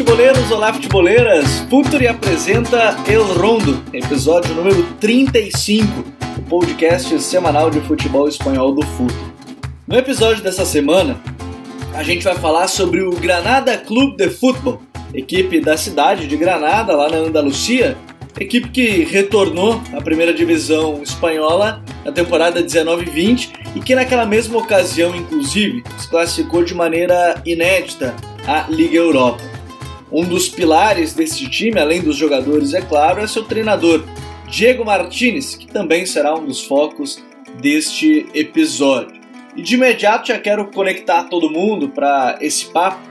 Futeboleiros, olá, futeboleiras. Futuri apresenta El Rondo, episódio número 35, o podcast semanal de futebol espanhol do Futuro. No episódio dessa semana, a gente vai falar sobre o Granada Clube de Futebol, equipe da cidade de Granada, lá na Andalucia, equipe que retornou à primeira divisão espanhola na temporada 19-20 e que naquela mesma ocasião, inclusive, se classificou de maneira inédita à Liga Europa. Um dos pilares desse time, além dos jogadores, é claro, é seu treinador, Diego Martinez, que também será um dos focos deste episódio. E de imediato já quero conectar todo mundo para esse papo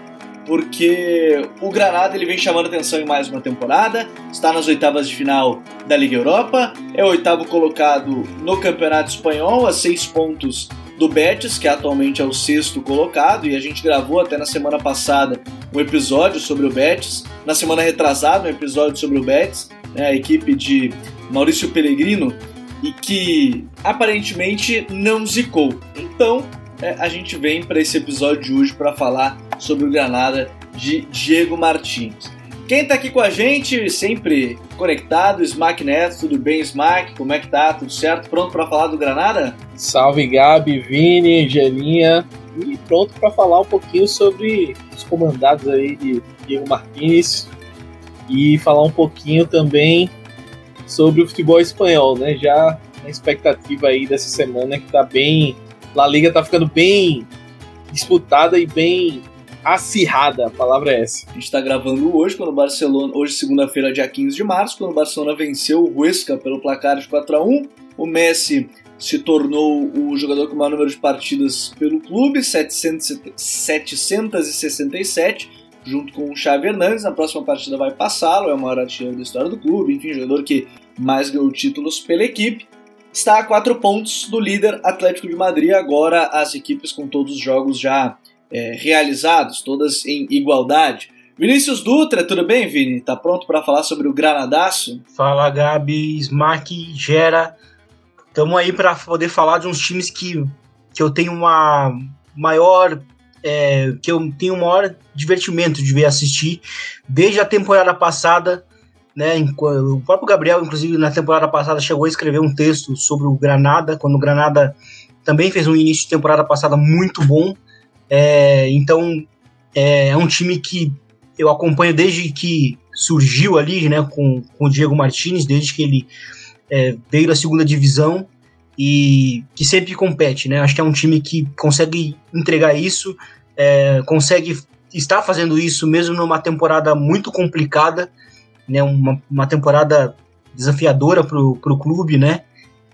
porque o Granada ele vem chamando atenção em mais uma temporada, está nas oitavas de final da Liga Europa, é o oitavo colocado no Campeonato Espanhol, a seis pontos do Betis, que atualmente é o sexto colocado, e a gente gravou até na semana passada um episódio sobre o Betis, na semana retrasada um episódio sobre o Betis, né, a equipe de Maurício Pellegrino, e que aparentemente não zicou. Então, é, a gente vem para esse episódio de hoje para falar sobre o Granada de Diego Martins. Quem está aqui com a gente, sempre conectado, Smack Neto, tudo bem, Smack? Como é que tá? Tudo certo? Pronto para falar do Granada? Salve Gabi, Vini, Angelinha, e pronto para falar um pouquinho sobre os comandados aí de Diego Martins e falar um pouquinho também sobre o futebol espanhol, né? Já na expectativa aí dessa semana que tá bem La Liga tá ficando bem disputada e bem acirrada, a palavra é essa. A gente está gravando hoje, quando o Barcelona, hoje segunda-feira, dia 15 de março, quando o Barcelona venceu o Huesca pelo placar de 4 a 1 O Messi se tornou o jogador com o maior número de partidas pelo clube, 700, 767, junto com o Xavi Hernandes. Na próxima partida vai passá-lo, é o maior artilheiro da história do clube, enfim, jogador que mais ganhou títulos pela equipe está a quatro pontos do líder Atlético de Madrid. Agora as equipes com todos os jogos já é, realizados, todas em igualdade. Vinícius Dutra, tudo bem, Vini? Tá pronto para falar sobre o Granadaço? Fala, Gabi, Smack, Gera. Estamos aí para poder falar de uns times que, que eu tenho uma maior é, que eu tenho um maior divertimento de ver assistir desde a temporada passada né? O próprio Gabriel, inclusive, na temporada passada chegou a escrever um texto sobre o Granada, quando o Granada também fez um início de temporada passada muito bom. É, então, é, é, um time que eu acompanho desde que surgiu ali, né, com, com o Diego Martinez, desde que ele é, veio da segunda divisão e que sempre compete, né? Acho que é um time que consegue entregar isso, é, consegue estar fazendo isso mesmo numa temporada muito complicada né, uma, uma temporada desafiadora para o clube, né?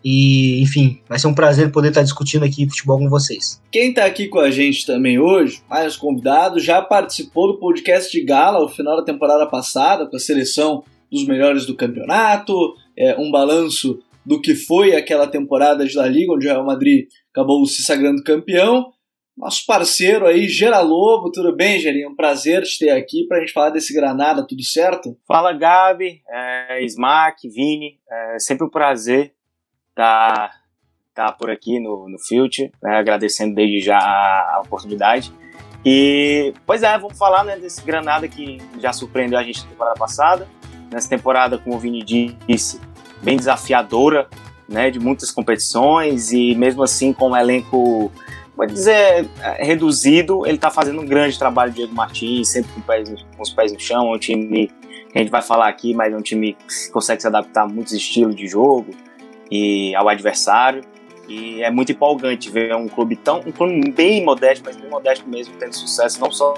E, enfim, vai ser um prazer poder estar discutindo aqui futebol com vocês. Quem está aqui com a gente também hoje, mais convidado, já participou do podcast de Gala ao final da temporada passada, com a seleção dos melhores do campeonato, é, um balanço do que foi aquela temporada de La Liga, onde o Real Madrid acabou se sagrando campeão nosso parceiro aí, Gera Lobo. Tudo bem, Gerinho? Um prazer te ter aqui para a gente falar desse Granada, tudo certo? Fala, Gabi, é, Smack, Vini. É sempre um prazer tá, tá por aqui no, no Filt, né, agradecendo desde já a, oportunidade. E, pois é, vamos falar né, desse Granada que já surpreendeu a gente na temporada passada. Nessa temporada, como o Vini disse, bem desafiadora, né, de muitas competições e mesmo assim com um elenco pode dizer, é, reduzido, ele está fazendo um grande trabalho, Diego Martins, sempre com, pés, com os pés no chão, é um time que a gente vai falar aqui, mas é um time que consegue se adaptar a muitos estilos de jogo e ao adversário. E é muito empolgante ver um clube tão, um clube bem modesto, mas bem modesto mesmo, tendo sucesso não só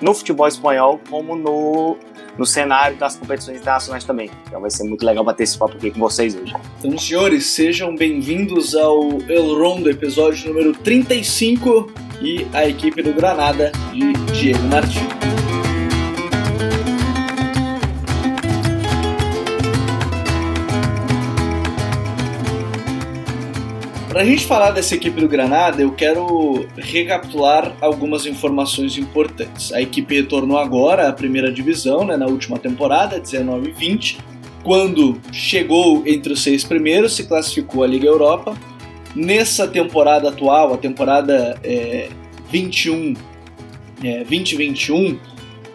no futebol espanhol, como no, no cenário das competições internacionais também. Então vai ser muito legal bater esse papo aqui com vocês hoje. Então, senhores, sejam bem-vindos ao El Rondo, episódio número 35 e a equipe do Granada de Diego Martins. Para a gente falar dessa equipe do Granada, eu quero recapitular algumas informações importantes. A equipe retornou agora à primeira divisão, né, na última temporada, 19-20, quando chegou entre os seis primeiros, se classificou à Liga Europa. Nessa temporada atual, a temporada é, 21, é, 2021,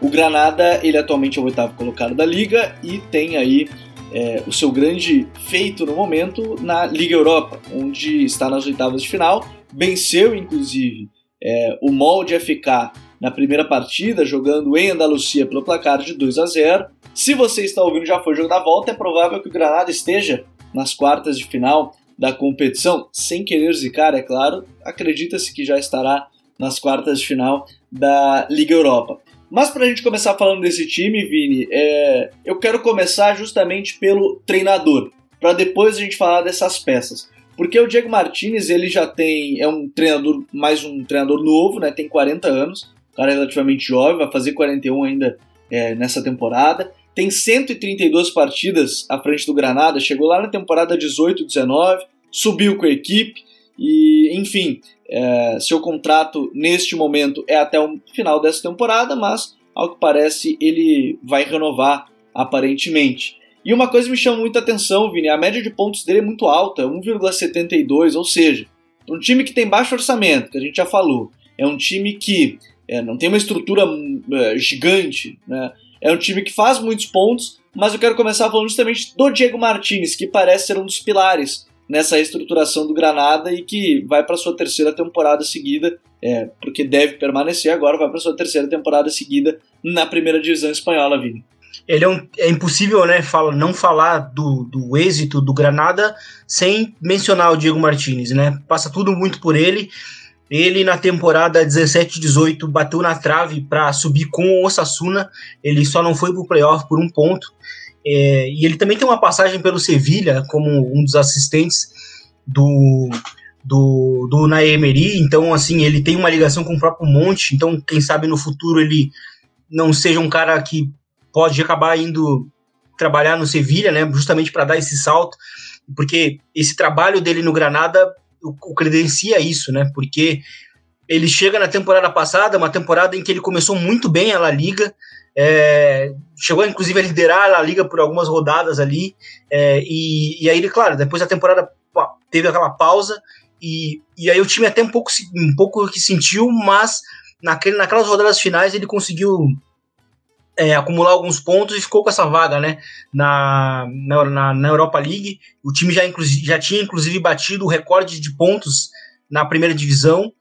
O Granada, ele atualmente é o oitavo colocado da liga e tem aí é, o seu grande feito no momento na Liga Europa, onde está nas oitavas de final. Venceu, inclusive, é, o molde FK na primeira partida, jogando em Andalucia pelo placar de 2 a 0. Se você está ouvindo já foi jogo da volta, é provável que o Granada esteja nas quartas de final da competição, sem querer zicar, é claro, acredita-se que já estará nas quartas de final da Liga Europa. Mas para a gente começar falando desse time, Vini, é... eu quero começar justamente pelo treinador, para depois a gente falar dessas peças. Porque o Diego Martinez, ele já tem, é um treinador, mais um treinador novo, né? Tem 40 anos, cara relativamente jovem, vai fazer 41 ainda é, nessa temporada. Tem 132 partidas à frente do Granada, chegou lá na temporada 18-19, subiu com a equipe e, enfim, é, seu contrato neste momento é até o final dessa temporada, mas ao que parece ele vai renovar aparentemente. E uma coisa me chama muita atenção, Vini, a média de pontos dele é muito alta, 1,72, ou seja, um time que tem baixo orçamento, que a gente já falou, é um time que é, não tem uma estrutura é, gigante, né? é um time que faz muitos pontos, mas eu quero começar falando justamente do Diego Martinez, que parece ser um dos pilares nessa reestruturação do Granada e que vai para sua terceira temporada seguida, é, porque deve permanecer agora, vai para sua terceira temporada seguida na primeira divisão espanhola, Vini. Ele é, um, é impossível, né, fala, não falar do, do êxito do Granada sem mencionar o Diego Martinez, né? Passa tudo muito por ele. Ele na temporada 17-18 bateu na trave para subir com o Osasuna. Ele só não foi para o playoff por um ponto. É, e ele também tem uma passagem pelo Sevilha como um dos assistentes do do, do Naemeri, então assim, ele tem uma ligação com o próprio Monte, então quem sabe no futuro ele não seja um cara que pode acabar indo trabalhar no Sevilha, né, justamente para dar esse salto, porque esse trabalho dele no Granada o, credencia isso, né, porque ele chega na temporada passada, uma temporada em que ele começou muito bem a La Liga, é, chegou inclusive a liderar a liga por algumas rodadas ali. É, e, e aí, claro, depois da temporada teve aquela pausa. E, e aí o time até um pouco, um pouco que sentiu, mas naquele, naquelas rodadas finais ele conseguiu é, acumular alguns pontos e ficou com essa vaga né, na, na, na Europa League. O time já, já tinha inclusive batido o recorde de pontos na primeira divisão.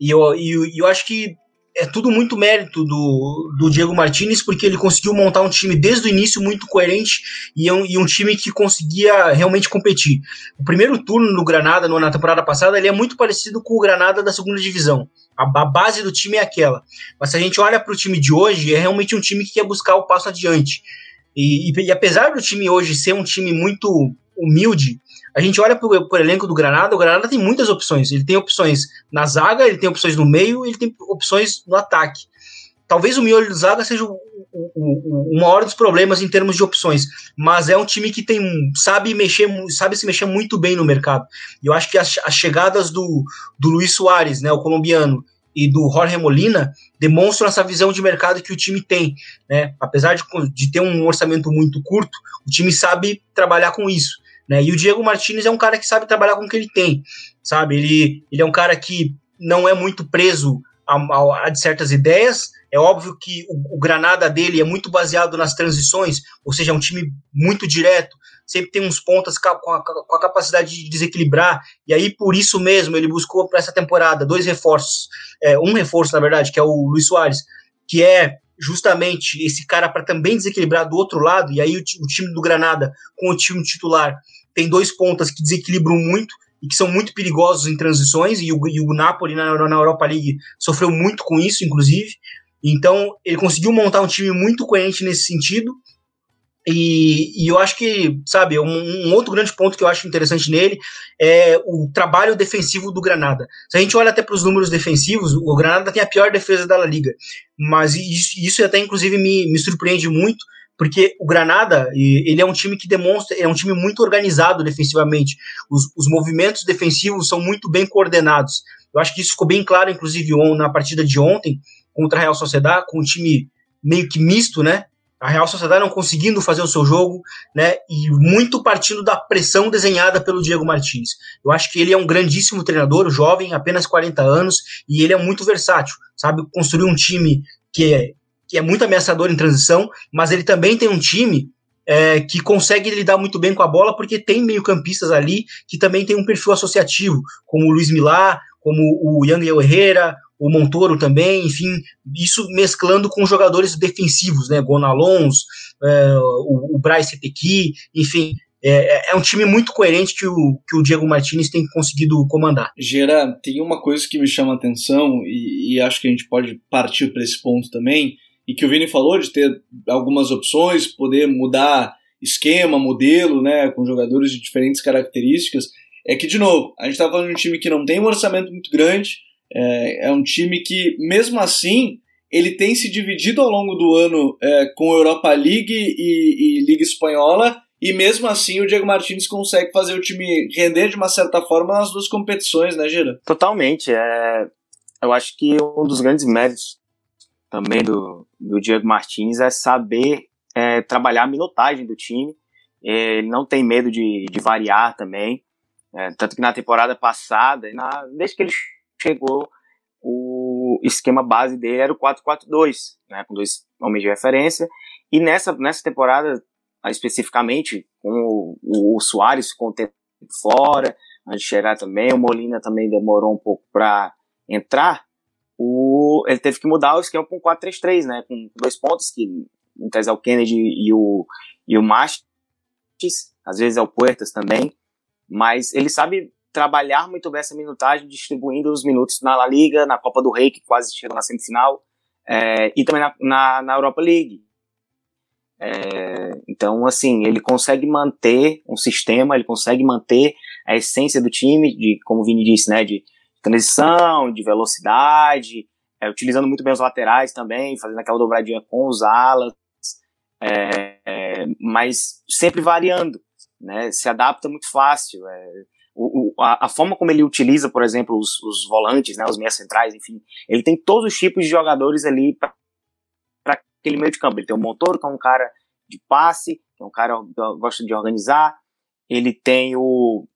E eu, e eu acho que é tudo muito mérito do, do Diego Martinez, porque ele conseguiu montar um time desde o início muito coerente e um, e um time que conseguia realmente competir. O primeiro turno do Granada no, na temporada passada ele é muito parecido com o Granada da segunda divisão. A, a base do time é aquela. Mas se a gente olha para o time de hoje, é realmente um time que quer buscar o passo adiante. E, e, e apesar do time hoje ser um time muito humilde, a gente olha para o elenco do Granada, o Granada tem muitas opções. Ele tem opções na zaga, ele tem opções no meio, ele tem opções no ataque. Talvez o miolho do zaga seja o, o, o, o, maior dos problemas em termos de opções, mas é um time que tem sabe mexer, sabe se mexer muito bem no mercado. E eu acho que as, as chegadas do, do Luiz Soares, né, o colombiano, e do Jorge Molina demonstram essa visão de mercado que o time tem. Né? Apesar de, de ter um orçamento muito curto, o time sabe trabalhar com isso. Né? E o Diego Martinez é um cara que sabe trabalhar com o que ele tem, sabe? Ele, ele é um cara que não é muito preso a, a, a certas ideias. É óbvio que o, o, Granada dele é muito baseado nas transições, ou seja, é um time muito direto, sempre tem uns pontas com a, com a capacidade de desequilibrar, e aí por isso mesmo ele buscou para essa temporada dois reforços, é, um reforço na verdade, que é o Luiz Soares, que é justamente esse cara para também desequilibrar do outro lado, e aí o, o time do Granada com o time titular tem dois pontas que desequilibram muito e que são muito perigosos em transições, e o, e o Napoli na, na Europa League sofreu muito com isso, inclusive. Então, ele conseguiu montar um time muito coerente nesse sentido. E, e eu acho que, sabe, um, um, outro grande ponto que eu acho interessante nele é o trabalho defensivo do Granada. Se a gente olha até para os números defensivos, o Granada tem a pior defesa da La Liga. Mas isso, isso até, inclusive, me, me surpreende muito, porque o Granada, ele é um time que demonstra, é um time muito organizado defensivamente. Os, os movimentos defensivos são muito bem coordenados. Eu acho que isso ficou bem claro, inclusive, na partida de ontem contra a Real Sociedade, com um time meio que misto, né? A Real Sociedade não conseguindo fazer o seu jogo, né? E muito partindo da pressão desenhada pelo Diego Martins. Eu acho que ele é um grandíssimo treinador, jovem, apenas 40 anos, e ele é muito versátil, sabe? Construir um time que é que é muito ameaçador em transição, mas ele também tem um time é, que consegue lidar muito bem com a bola, porque tem meio-campistas ali que também tem um perfil associativo, como o Luiz Milá, como o Yangel Herrera, o Montoro também, enfim, isso mesclando com jogadores defensivos, né? Gonalons, é, o, o Bryce Tequi, enfim, é, é, um time muito coerente que o, que o Diego Martinez tem conseguido comandar. Gera, tem uma coisa que me chama a atenção e, e acho que a gente pode partir para esse ponto também, e que o Vini falou de ter algumas opções, poder mudar esquema, modelo, né, com jogadores de diferentes características, é que, de novo, a gente está falando de um time que não tem um orçamento muito grande, é, é um time que, mesmo assim, ele tem se dividido ao longo do ano é, com Europa League e, e Liga Espanhola, e mesmo assim o Diego Martins consegue fazer o time render de uma certa forma nas duas competições, né, Gira? Totalmente. É, eu acho que um dos grandes méritos também do, do Diego Martins é saber é, trabalhar a minutagem do time. É, ele não tem medo de, de variar também. É, tanto que na temporada passada, na, desde que ele chegou, o esquema base dele era o 4-4-2, né, com dois homens de referência. E nessa, nessa temporada, especificamente, com o, o, o Soares ficou um tempo fora, antes de chegar também, o Molina também demorou um pouco para entrar, o, ele teve que mudar o esquema um 4-3-3, né, com dois pontos, que tese é o Kennedy e o, e o Mastis, às vezes é o Puertas também, mas ele sabe trabalhar muito bem essa minutagem, distribuindo os minutos na La Liga, na Copa do Rei, que quase chegou na semifinal, é, e também na, na, na Europa League. É, então, assim, ele consegue manter um sistema, ele consegue manter a essência do time, de, como o Vini disse, né, de transição, de velocidade, é, utilizando muito bem os laterais também, fazendo aquela dobradinha com os alas, é, é mas sempre variando, né, se adapta muito fácil. É, o, o, a, a, forma como ele utiliza, por exemplo, os, os volantes, né, os meias centrais, enfim, ele tem todos os tipos de jogadores ali para aquele meio de campo. Ele tem o Montoro, que é um cara de passe, que é um cara que gosta de organizar. Ele tem o,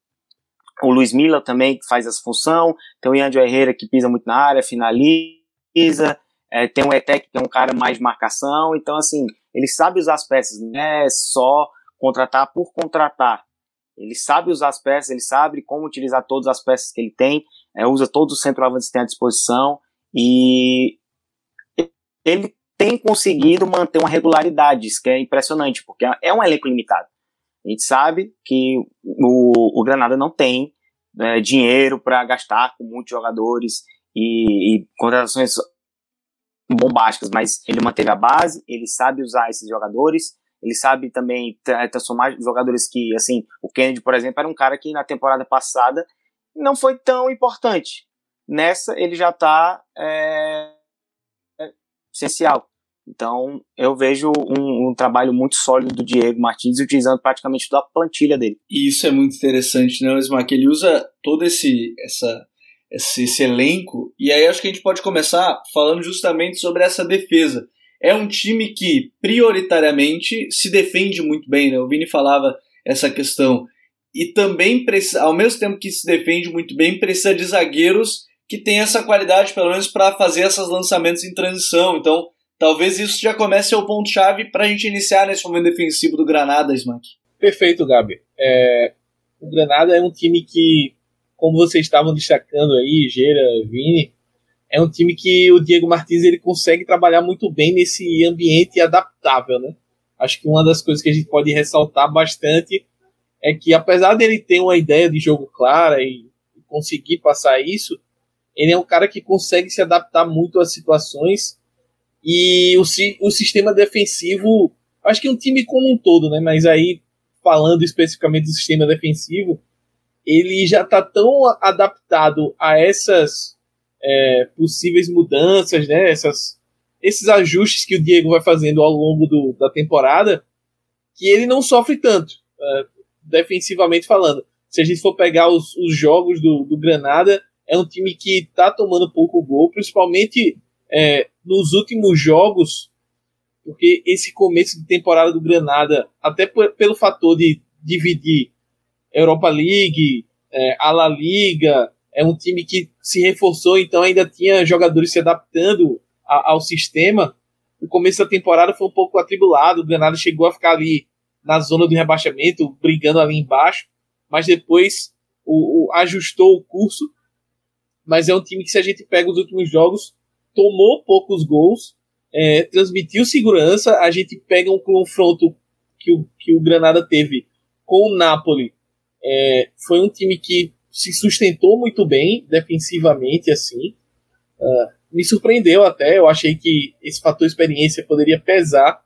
o Luiz Mila também, faz essa função. Tem o Ian Herrera, que pisa muito na área, finaliza. É, tem o Etec, que é um cara mais de marcação. Então, assim, ele sabe usar as peças, não é só contratar por contratar. Ele sabe usar as peças, ele sabe como utilizar todas as peças que ele tem, é, usa todos os centroavantes que tem à disposição e ele tem conseguido manter uma regularidade, isso que é impressionante, porque é um elenco limitado. A gente sabe que o, o Granada não tem né, dinheiro para gastar com muitos jogadores e, e contratações bombásticas, mas ele manteve a base, ele sabe usar esses jogadores, ele sabe também transformar jogadores que, assim, o Kennedy, por exemplo, era um cara que na temporada passada não foi tão importante. Nessa, ele já está é, é, essencial. Então, eu vejo um, um, trabalho muito sólido do Diego Martins utilizando praticamente toda a plantilha dele. E isso é muito interessante, né, Smack? Ele usa todo esse, essa, esse, esse elenco, e aí acho que a gente pode começar falando justamente sobre essa defesa é um time que prioritariamente se defende muito bem, né? O Vini falava essa questão. E também, precisa, ao mesmo tempo que se defende muito bem, precisa de zagueiros que têm essa qualidade, pelo menos, para fazer esses lançamentos em transição. Então, talvez isso já comece a ser o ponto-chave para a gente iniciar nesse momento defensivo do Granada, Smack. Perfeito, Gabi. É, o Granada é um time que, como vocês estavam destacando aí, Gera, Vini, é um time que o Diego Martins ele consegue trabalhar muito bem nesse ambiente adaptável, né? Acho que uma das coisas que a gente pode ressaltar bastante é que apesar dele ter uma ideia de jogo clara e conseguir passar isso, ele é um cara que consegue se adaptar muito às situações e o, o sistema defensivo, acho que um time como um todo, né? Mas aí falando especificamente do sistema defensivo, ele já está tão adaptado a essas é, possíveis mudanças, né? Essas, esses ajustes que o Diego vai fazendo ao longo do, da temporada, que ele não sofre tanto, é, defensivamente falando. Se a gente for pegar os, os jogos do, do, Granada, é um time que está tomando pouco gol, principalmente é, nos últimos jogos, porque esse começo de temporada do Granada, até por, pelo fator de dividir Europa League, é, a La Liga, é um time que se reforçou, então ainda tinha jogadores se adaptando a, ao sistema. o começo da temporada foi um pouco atribulado, o Granada chegou a ficar ali na zona do rebaixamento, brigando ali embaixo, mas depois o, o, ajustou o curso. Mas é um time que, se a gente pega os últimos jogos, tomou poucos gols, é, transmitiu segurança. A gente pega um confronto que o, que o Granada teve com o Napoli. É, foi um time que se sustentou muito bem defensivamente, assim. Uh, me surpreendeu até. Eu achei que esse fator experiência poderia pesar.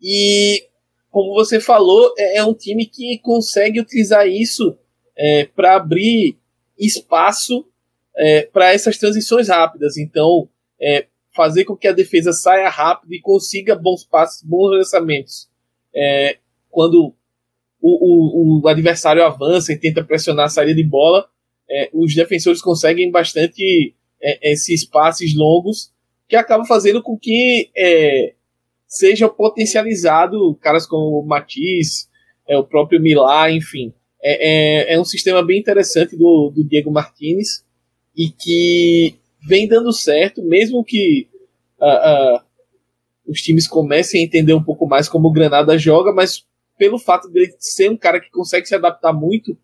E, como você falou, é, é um time que consegue utilizar isso é, para abrir espaço é, para essas transições rápidas. Então, é, fazer com que a defesa saia rápido e consiga bons passos, bons lançamentos. É, quando o, o, o, adversário avança e tenta pressionar a saída de bola, é, os defensores conseguem bastante é, esses passes longos que acabam fazendo com que é, seja potencializado caras como o Matiz, é, o próprio Milá, enfim. É, é, é, um sistema bem interessante do, do Diego Martinez e que vem dando certo, mesmo que uh, uh, os times comecem a entender um pouco mais como o Granada joga, mas pelo fato de ele ser um cara que consegue se adaptar muito,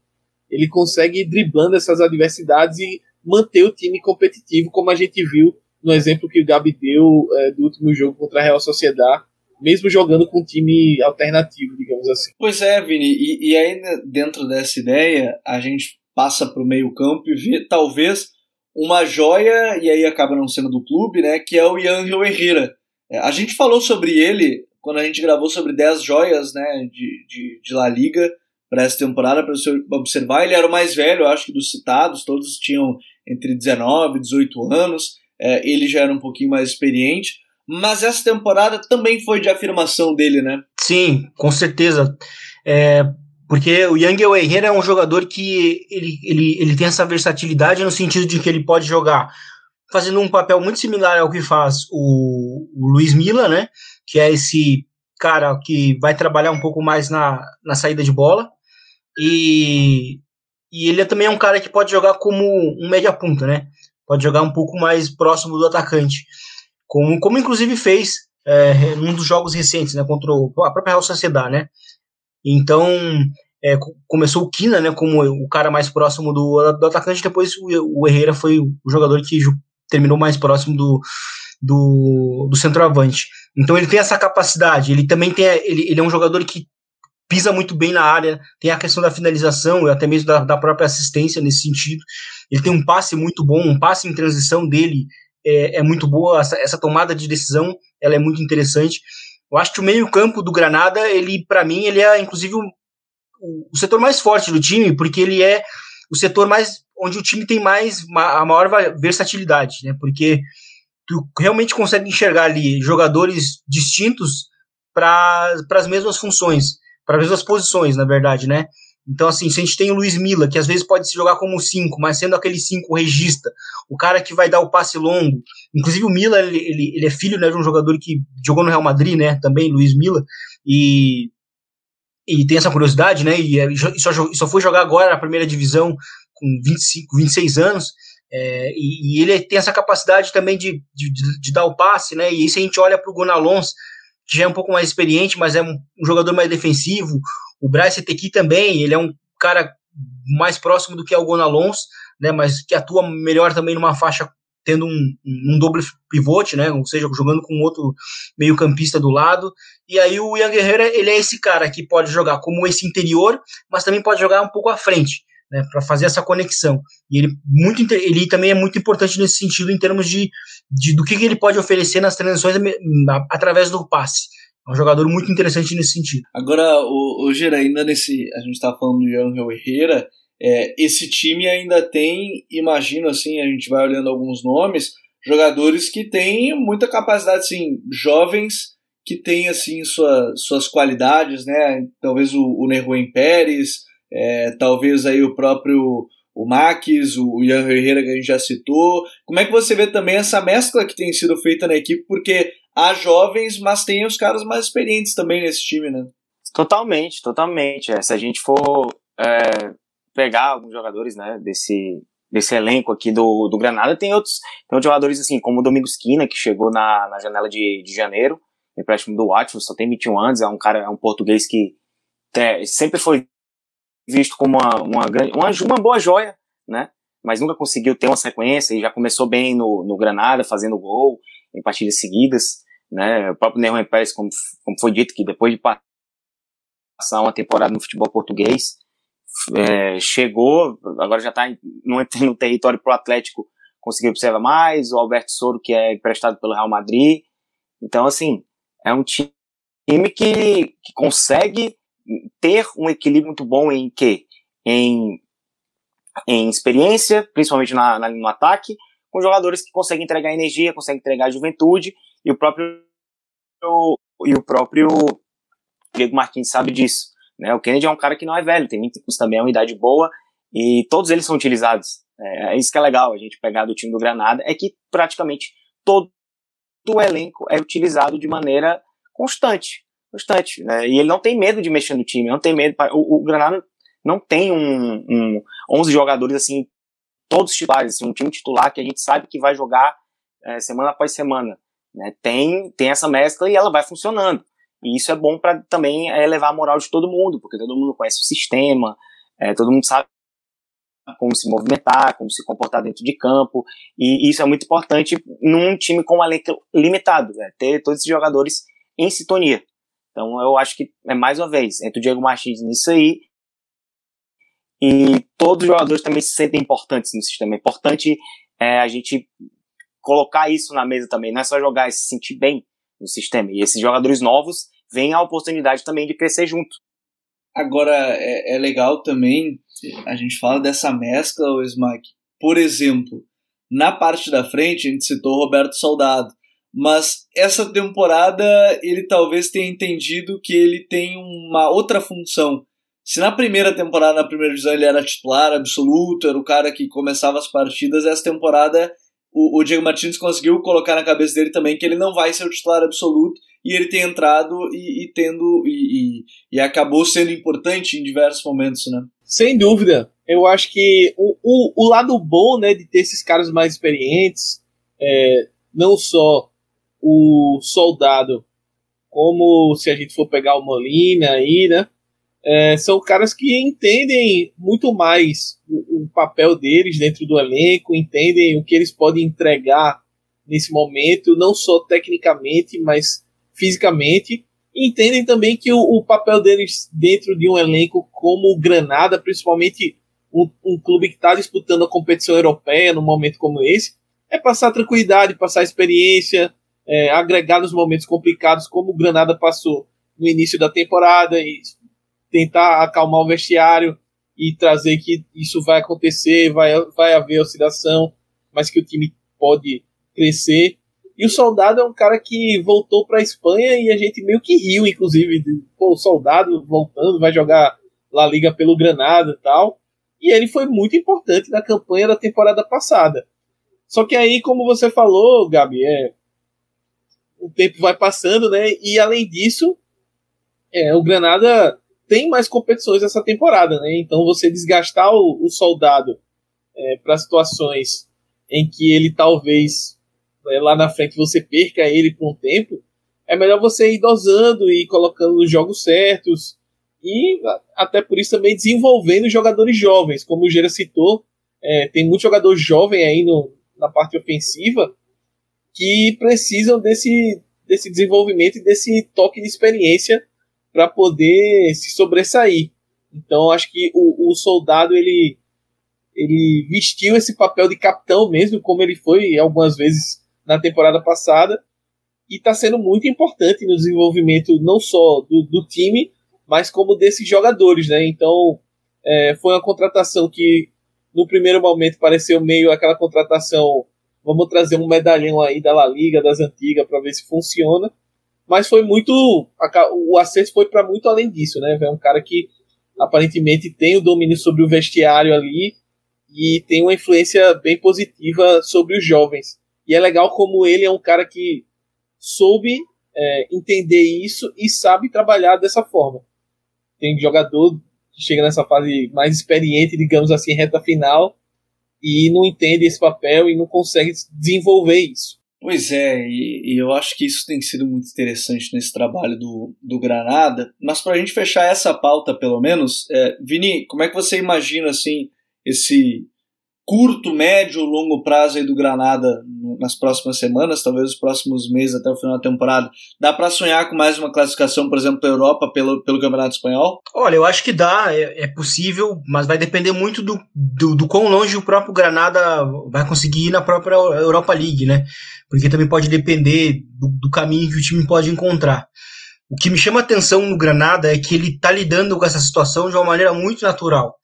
ele consegue ir driblando essas adversidades e manter o time competitivo, como a gente viu no exemplo que o Gabi deu é, do último jogo contra a Real Sociedade, mesmo jogando com um time alternativo, digamos assim. Pois é, Vini, e, e aí dentro dessa ideia, a gente passa para o meio campo e vê talvez uma joia, e aí acaba não sendo do clube, né, que é o Yangel Herrera. É, a gente falou sobre ele quando a gente gravou sobre 10 joias né, de, de, de La Liga para essa temporada, para você observar. Ele era o mais velho, acho que dos citados, todos tinham entre 19 e 18 anos. É, ele já era um pouquinho mais experiente. Mas essa temporada também foi de afirmação dele, né? Sim, com certeza. É, porque o Yangel Herrera é um jogador que ele, ele, ele tem essa versatilidade no sentido de que ele pode jogar fazendo um papel muito similar ao que faz o, o Luiz Mila, né? Que é esse cara que vai trabalhar um pouco mais na, na saída de bola. E, e ele também é um cara que pode jogar como um média punta, né? Pode jogar um pouco mais próximo do atacante. Como, como inclusive fez é, num dos jogos recentes, né? Contra a própria Real Sociedade, né? Então, é, começou o Kina, né, como o cara mais próximo do, do atacante, depois o, o Herrera foi o jogador que terminou mais próximo do, do, do centroavante. Então ele tem essa capacidade, ele também tem, ele, ele é um jogador que pisa muito bem na área, tem a questão da finalização e até mesmo da, da própria assistência nesse sentido. Ele tem um passe muito bom, um passe em transição dele é, é muito boa, essa, essa tomada de decisão ela é muito interessante. Eu acho que o meio-campo do Granada, ele, para mim, ele é inclusive o, o, setor mais forte do time, porque ele é o setor mais onde o time tem mais a maior versatilidade, né? Porque tu realmente consegue enxergar ali jogadores distintos para as mesmas funções, para as mesmas posições, na verdade, né? Então, assim, se a gente tem o Luiz Mila, que às vezes pode se jogar como 5, mas sendo aquele 5 regista, o cara que vai dar o passe longo. Inclusive, o Mila, ele, ele, ele, é filho né, de um jogador que jogou no Real Madrid, né? Também, Luiz Mila. E, e tem essa curiosidade, né? E, é, e só, só foi jogar agora na primeira divisão com 25, 26 anos. É, e, e, ele tem essa capacidade também de, de, de, dar o passe, né? E aí, se a gente olha para o Gonalons, que já é um pouco mais experiente, mas é um, um jogador mais defensivo, o Bryce Tequi também, ele é um cara mais próximo do que é o Gonalons, né, mas que atua melhor também numa faixa tendo um, um doble pivote, né, ou seja, jogando com outro meio campista do lado, e aí o Ian Guerreiro, ele é esse cara que pode jogar como esse interior, mas também pode jogar um pouco à frente, né, para fazer essa conexão. E ele, muito, ele também é muito importante nesse sentido, em termos de, de do que, que ele pode oferecer nas transições através do passe. É um jogador muito interessante nesse sentido. Agora, o, o ainda nesse. A gente está falando do Angel Herrera. É, esse time ainda tem, imagino assim, a gente vai olhando alguns nomes, jogadores que têm muita capacidade, assim, jovens que têm assim sua, suas qualidades, né? Talvez o, o Neruen Pérez, é, talvez aí o próprio o Max, o Ian Herrera que a gente já citou. Como é que você vê também essa mescla que tem sido feita na equipe? Porque há jovens, mas tem os caras mais experientes também nesse time, né? Totalmente, totalmente. É, se a gente for é, pegar alguns jogadores né, desse, desse elenco aqui do, do Granada. Tem outros, tem outros jogadores assim, como o Domingos Quina, que chegou na, na janela de, de janeiro, empréstimo do Watford, só tem 21 anos, é um cara, é um português que é, sempre foi visto como uma, uma, uma, uma boa joia, né? Mas nunca conseguiu ter uma sequência e já começou bem no, no Granada, fazendo gol em partidas seguidas, né? O próprio Neymar Pérez, como, como foi dito, que depois de passar uma temporada no futebol português, é, chegou, agora já está no, no território pro Atlético, conseguiu observar mais, o Alberto Soro, que é emprestado pelo Real Madrid. Então, assim, é um time que, que consegue ter um equilíbrio muito bom em que? Em, em experiência, principalmente na, na, no ataque, com jogadores que conseguem entregar energia, conseguem entregar juventude, e o próprio e o próprio Diego Martins sabe disso. Né? O Kennedy é um cara que não é velho, tem 20 anos também, é uma idade boa, e todos eles são utilizados. É, é isso que é legal, a gente pegar do time do Granada, é que praticamente todo o elenco é utilizado de maneira constante constante. Né? E ele não tem medo de mexer no time, não tem medo. O, o Granada não tem um, um 11 jogadores assim, todos titulares, assim, um time titular que a gente sabe que vai jogar é, semana após semana. Né? Tem, tem essa mescla e ela vai funcionando. E isso é bom para também é, elevar a moral de todo mundo, porque todo mundo conhece o sistema, é, todo mundo sabe como se movimentar, como se comportar dentro de campo, e isso é muito importante num time com um elenco limitado, né? ter todos esses jogadores em sintonia. Então eu acho que é mais uma vez, entre o Diego Martins nisso aí e todos os jogadores também se sentem importantes no sistema. É importante é, a gente colocar isso na mesa também, não é só jogar e se sentir bem no sistema. E esses jogadores novos vêm a oportunidade também de crescer junto. Agora, é, é legal também, a gente fala dessa mescla, o Smack. Por exemplo, na parte da frente, a gente citou Roberto Soldado mas essa temporada ele talvez tenha entendido que ele tem uma outra função. Se na primeira temporada, na primeira divisão, ele era titular absoluto, era o cara que começava as partidas, essa temporada o, o Diego Martins conseguiu colocar na cabeça dele também que ele não vai ser o titular absoluto e ele tem entrado e, e tendo e, e, e, acabou sendo importante em diversos momentos, né? Sem dúvida. Eu acho que o, o, o lado bom né, de ter esses caras mais experientes, é, não só o soldado, como se a gente for pegar o Molina aí, né? É, são caras que entendem muito mais o, o, papel deles dentro do elenco, entendem o que eles podem entregar nesse momento, não só tecnicamente, mas fisicamente. Entendem também que o, o, papel deles dentro de um elenco como o Granada, principalmente um, um clube que está disputando a competição europeia num momento como esse, é passar tranquilidade, passar experiência, é, agregar nos momentos complicados, como o Granada passou no início da temporada, e tentar acalmar o vestiário e trazer que isso vai acontecer, vai, vai haver oscilação, mas que o time pode crescer. E o Soldado é um cara que voltou para a Espanha e a gente meio que riu, inclusive, de, pô, o Soldado voltando, vai jogar La Liga pelo Granada e tal. E ele foi muito importante na campanha da temporada passada. Só que aí, como você falou, Gabi, é, o tempo vai passando, né? E além disso, é, o Granada tem mais competições essa temporada, né? Então você desgastar o, o soldado é, para situações em que ele talvez é, lá na frente você perca ele por um tempo, é melhor você ir dosando e colocando os jogos certos e até por isso também desenvolvendo jogadores jovens, como o Gera citou, é, tem muito jogador jovem aí no, na parte ofensiva que precisam desse, desse desenvolvimento e desse toque de experiência para poder se sobressair. Então acho que o, o, soldado ele ele vestiu esse papel de capitão mesmo, como ele foi algumas vezes na temporada passada, e está sendo muito importante no desenvolvimento não só do, do time, mas como desses jogadores, né? Então é, foi uma contratação que no primeiro momento pareceu meio aquela contratação vamos trazer um medalhão aí da La Liga, das antigas, para ver se funciona. Mas foi muito. O acesso foi para muito além disso, né? É um cara que aparentemente tem o domínio sobre o vestiário ali e tem uma influência bem positiva sobre os jovens. E é legal como ele é um cara que soube é, entender isso e sabe trabalhar dessa forma. Tem jogador que chega nessa fase mais experiente, digamos assim, reta final, e não entende esse papel e não consegue desenvolver isso. Pois é, e, e, eu acho que isso tem sido muito interessante nesse trabalho do, do Granada. Mas para a gente fechar essa pauta, pelo menos, é, Vini, como é que você imagina assim esse curto, médio, longo prazo aí do Granada nas próximas semanas, talvez os próximos meses até o final da temporada. Dá para sonhar com mais uma classificação, por exemplo, para a Europa pelo, pelo Campeonato Espanhol? Olha, eu acho que dá, é, é possível, mas vai depender muito do, do, do, quão longe o próprio Granada vai conseguir ir na própria Europa League, né? Porque também pode depender do, do caminho que o time pode encontrar. O que me chama atenção no Granada é que ele está lidando com essa situação de uma maneira muito natural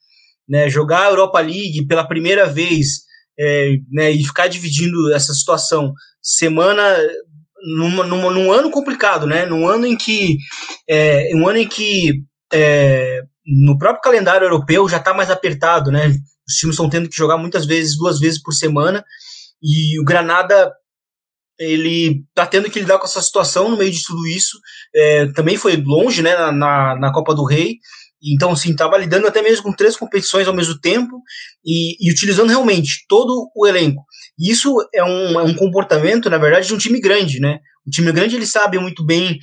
né, jogar a Europa League pela primeira vez é, né, e ficar dividindo essa situação semana numa, numa, num ano complicado, né, num ano em que é, um ano em que é, no próprio calendário europeu já está mais apertado, né, os times estão tendo que jogar muitas vezes, duas vezes por semana e o Granada ele está tendo que lidar com essa situação no meio de tudo isso. É, também foi longe né, na, na Copa do Rei, então, assim, estava lidando até mesmo com três competições ao mesmo tempo e, e utilizando realmente todo o elenco. Isso é um, é um comportamento, na verdade, de um time grande, né? O time grande, ele sabe muito bem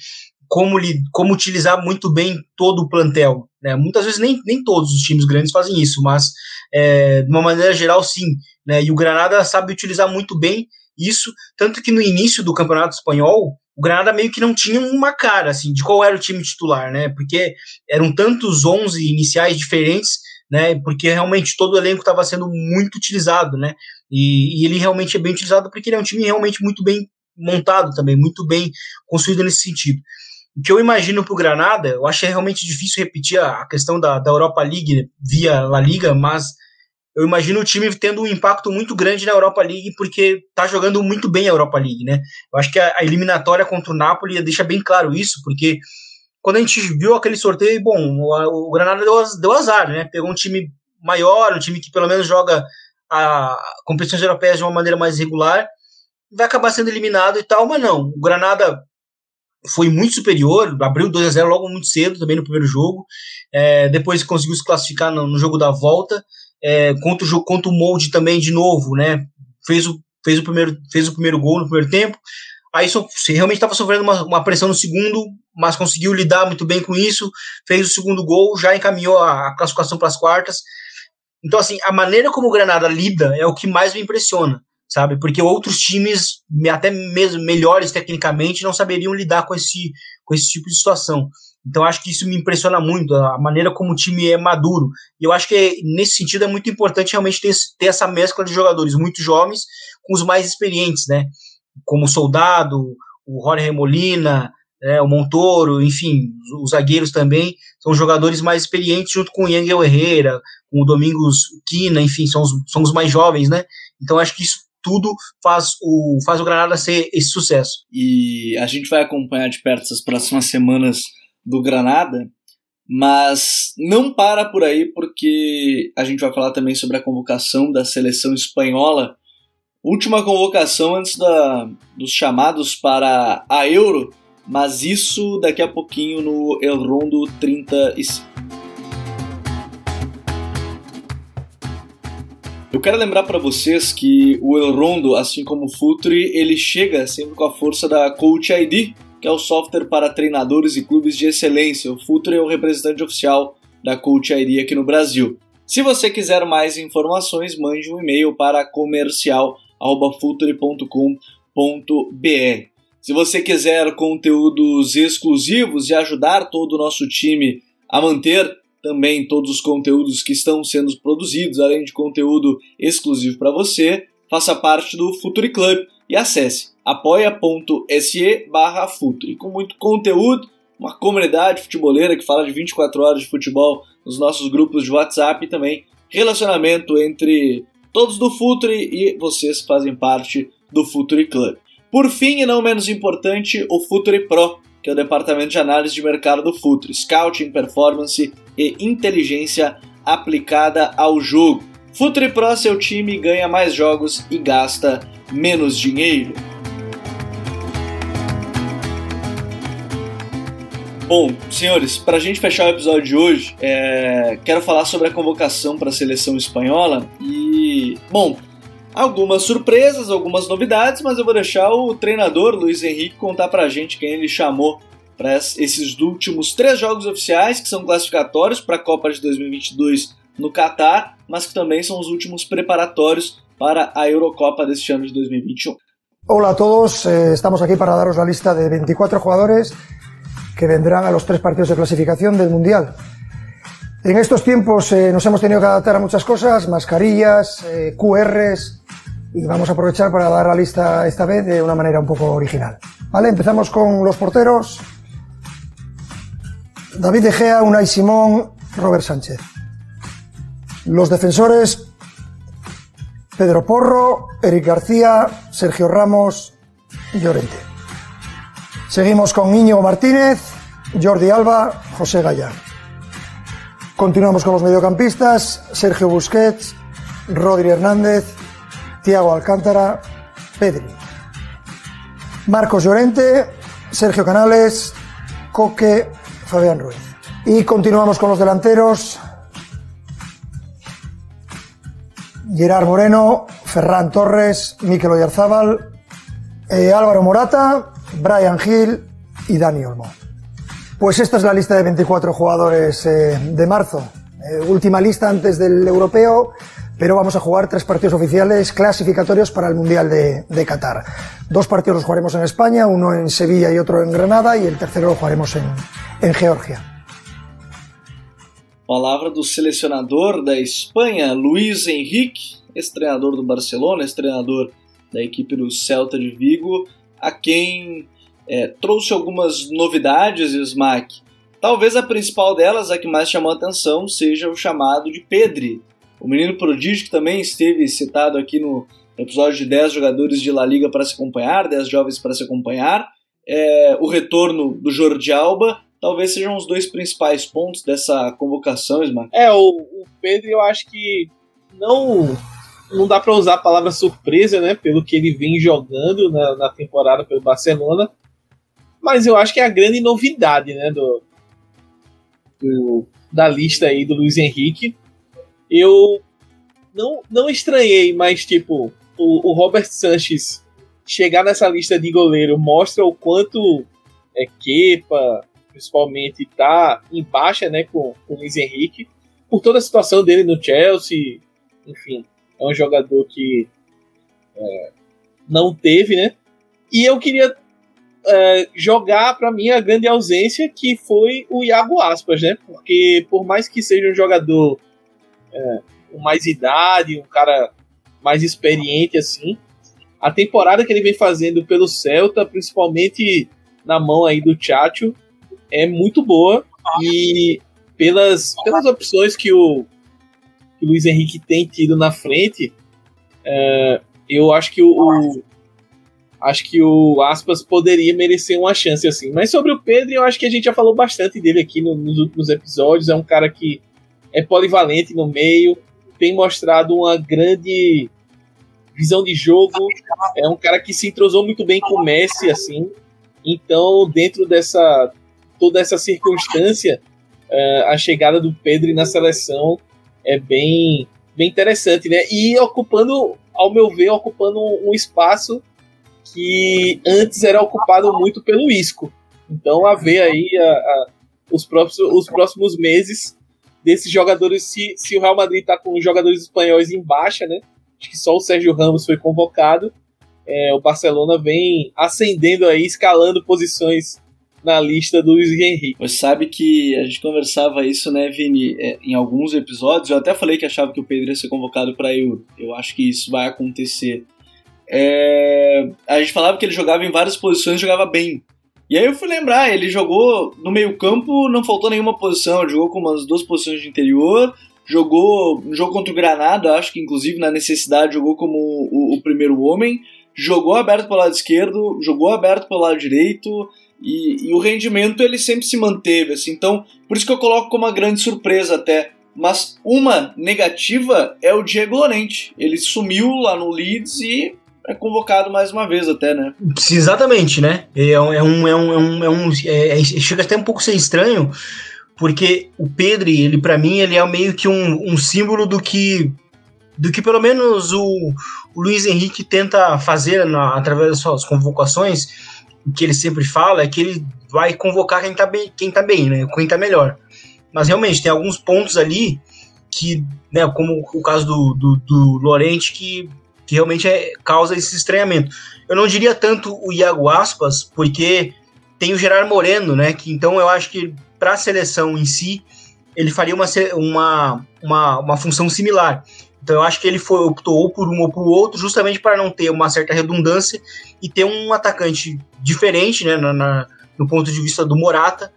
como, li, como utilizar muito bem todo o plantel. Né? Muitas vezes nem, nem todos os times grandes fazem isso, mas é, de uma maneira geral, sim. Né? E o Granada sabe utilizar muito bem isso, tanto que no início do Campeonato Espanhol, o Granada meio que não tinha uma cara, assim, de qual era o time titular, né? Porque eram tantos 11 iniciais diferentes, né? Porque realmente todo o elenco estava sendo muito utilizado, né? E, e, ele realmente é bem utilizado porque ele é um time realmente muito bem montado também, muito bem construído nesse sentido. O que eu imagino para o Granada, eu acho é realmente difícil repetir a, a questão da, da Europa League via La Liga, mas eu imagino o time tendo um impacto muito grande na Europa League, porque tá jogando muito bem a Europa League, né? Eu acho que a, a eliminatória contra o Napoli deixa bem claro isso, porque quando a gente viu aquele sorteio, bom, o, o Granada deu, deu azar, né? Pegou um time maior, um time que pelo menos joga a competições europeias de uma maneira mais regular, vai acabar sendo eliminado e tal, mas não. O Granada foi muito superior, abriu 2 a 0 logo muito cedo também no primeiro jogo, é, depois conseguiu se classificar no, no jogo da volta, é, contra, o, contra o Molde também de novo, né? Fez o, fez o, primeiro, fez o primeiro gol no primeiro tempo. Aí so, realmente estava sofrendo uma, uma pressão no segundo, mas conseguiu lidar muito bem com isso. Fez o segundo gol, já encaminhou a, a classificação para as quartas. Então, assim, a maneira como o Granada lida é o que mais me impressiona, sabe? Porque outros times, até mesmo melhores tecnicamente, não saberiam lidar com esse, com esse tipo de situação. Então acho que isso me impressiona muito, a maneira como o time é maduro. E eu acho que nesse sentido é muito importante realmente ter, ter essa mescla de jogadores muito jovens com os mais experientes, né? Como o Soldado, o Jorge Molina, né, o Montoro, enfim, os, os, zagueiros também são jogadores mais experientes junto com o Yangel Herrera, com o Domingos Quina, enfim, são os, são os mais jovens, né? Então acho que isso tudo faz o, faz o Granada ser esse sucesso. E a gente vai acompanhar de perto essas próximas semanas do Granada, mas não para por aí porque a gente vai falar também sobre a convocação da seleção espanhola. Última convocação antes da, dos chamados para a Euro, mas isso daqui a pouquinho no El Rondo 35. Eu quero lembrar para vocês que o El Rondo, assim como o Futre, ele chega sempre com a força da Coach ID, que é o software para treinadores e clubes de excelência. O Futre é o representante oficial da Coach aqui no Brasil. Se você quiser mais informações, mande um e-mail para comercial@futre.com.br. Se você quiser conteúdos exclusivos e ajudar todo o nosso time a manter também todos os conteúdos que estão sendo produzidos, além de conteúdo exclusivo para você, faça parte do Futuri Club e acesse apoia.se barra Futuri, com muito conteúdo, uma comunidade futeboleira que fala de 24 horas de futebol nos nossos grupos de WhatsApp e também relacionamento entre todos do Futuri e vocês que fazem parte do Futuri Club. Por fim, e não menos importante, o Futuri Pro, que é o departamento de análise de mercado do Futuri, scouting, performance e inteligência aplicada ao jogo. Futuri Pro, seu time ganha mais jogos e gasta menos dinheiro. Bom, senhores, para a gente fechar o episódio de hoje, é... quero falar sobre a convocação para a seleção espanhola e bom, algumas surpresas, algumas novidades, mas eu vou deixar o treinador Luiz Henrique contar pra gente quem ele chamou para esses últimos três jogos oficiais, que são classificatórios para a Copa de 2022 no Catar, mas que também são os últimos preparatórios para a Eurocopa deste ano de 2021. Hola a todos, eh, estamos aquí para daros la lista de 24 jugadores que vendrán a los tres partidos de clasificación del Mundial. En estos tiempos eh, nos hemos tenido que adaptar a muchas cosas, mascarillas, eh, QRs, y vamos a aprovechar para dar la lista esta vez de una manera un poco original. Vale, empezamos con los porteros. David De Gea, Unai Simón, Robert Sánchez. Los defensores, Pedro Porro, Eric García, Sergio Ramos, Llorente. Seguimos con Íñigo Martínez, Jordi Alba, José Gaya. Continuamos con los mediocampistas, Sergio Busquets, Rodri Hernández, Tiago Alcántara, Pedri. Marcos Llorente, Sergio Canales, Coque, Fabián Ruiz. Y continuamos con los delanteros. Gerard Moreno, Ferran Torres, Mikel Oyarzábal, eh, Álvaro Morata, Brian Hill y Dani Olmo. Pues esta es la lista de 24 jugadores eh, de marzo. Eh, última lista antes del europeo, pero vamos a jugar tres partidos oficiales clasificatorios para el Mundial de, Qatar. Dos partidos los jugaremos en España, uno en Sevilla y otro en Granada, y el tercero lo jugaremos en Georgia. Palavra do selecionador da Espanha, Luiz Henrique, ex-treinador do Barcelona, ex-treinador da equipe do Celta de Vigo, a quem é, trouxe algumas novidades, Smack. Talvez a principal delas, a que mais chamou a atenção, seja o chamado de Pedri, o menino prodígio que também esteve citado aqui no episódio de 10 jogadores de La Liga para se acompanhar, 10 jovens para se acompanhar, é, o retorno do Jordi Alba, talvez sejam os dois principais pontos dessa convocação, Smack. É, o, o Pedro eu acho que não não dá para usar a palavra surpresa, né, pelo que ele vem jogando na, na temporada pelo Barcelona, mas eu acho que é a grande novidade, né, do, do, da lista aí do Luiz Henrique. Eu não, não estranhei, mas tipo, o, o Robert Sanches chegar nessa lista de goleiro mostra o quanto é Kepa, principalmente, tá em baixa, né, com, com o Luiz Henrique, por toda a situação dele no Chelsea, enfim, é um jogador que é, não teve, né, e eu queria é, jogar para mim a grande ausência que foi o Iago Aspas, né? Porque por mais que seja um jogador é, com mais idade, um cara mais experiente assim, a temporada que ele vem fazendo pelo Celta, principalmente na mão aí do Chacho, é muito boa e pelas, pelas opções que o, que o Luiz Henrique tem tido na frente, é, eu acho que o, o acho que o Aspas poderia merecer uma chance assim. Mas sobre o Pedro, eu acho que a gente já falou bastante dele aqui no, nos últimos episódios. É um cara que é polivalente no meio, tem mostrado uma grande visão de jogo. É um cara que se entrosou muito bem com o Messi, assim. Então, dentro dessa toda essa circunstância, uh, a chegada do Pedro na seleção é bem, bem interessante, né? E ocupando, ao meu ver, ocupando um, espaço que antes era ocupado muito pelo Isco. Então, a ver aí a, a, os, próximos, os próximos meses desses jogadores, se, se o Real Madrid está com os jogadores espanhóis em baixa, né? Acho que só o Sérgio Ramos foi convocado. É, o Barcelona vem ascendendo aí, escalando posições na lista do Luiz Henrique. Você sabe que a gente conversava isso, né, Vini, é, em alguns episódios. Eu até falei que achava que o Pedro ia ser convocado para Euro. Eu acho que isso vai acontecer. É, a gente falava que ele jogava em várias posições e jogava bem. E aí eu fui lembrar, ele jogou no meio-campo, não faltou nenhuma posição, jogou com umas duas posições de interior, jogou no jogo contra o Granada, acho que inclusive na necessidade jogou como o, o primeiro homem, jogou aberto pelo lado esquerdo, jogou aberto pelo lado direito, e, e, o rendimento ele sempre se manteve, assim, então por isso que eu coloco como uma grande surpresa até. Mas uma negativa é o Diego Lorente. Ele sumiu lá no Leeds e é convocado mais uma vez até, né? Exatamente, né? É um, é um, é um, é um é, é, chega até um pouco a ser estranho, porque o Pedro, ele para mim, ele é meio que um, um símbolo do que do que pelo menos o, o Luiz Henrique tenta fazer na, através das suas convocações, que ele sempre fala é que ele vai convocar quem tá bem, quem tá bem, né? Quem tá melhor. Mas realmente tem alguns pontos ali que, né, como o caso do, do, do Lorente, que, que realmente é, causa esse estranhamento. Eu não diria tanto o Iago Aspas, porque tem o Gerard Moreno, né? Que então eu acho que para a seleção em si ele faria uma, uma, uma, uma função similar. Então eu acho que ele foi, optou ou por um ou por outro, justamente para não ter uma certa redundância e ter um atacante diferente, né, na, na no ponto de vista do Morata,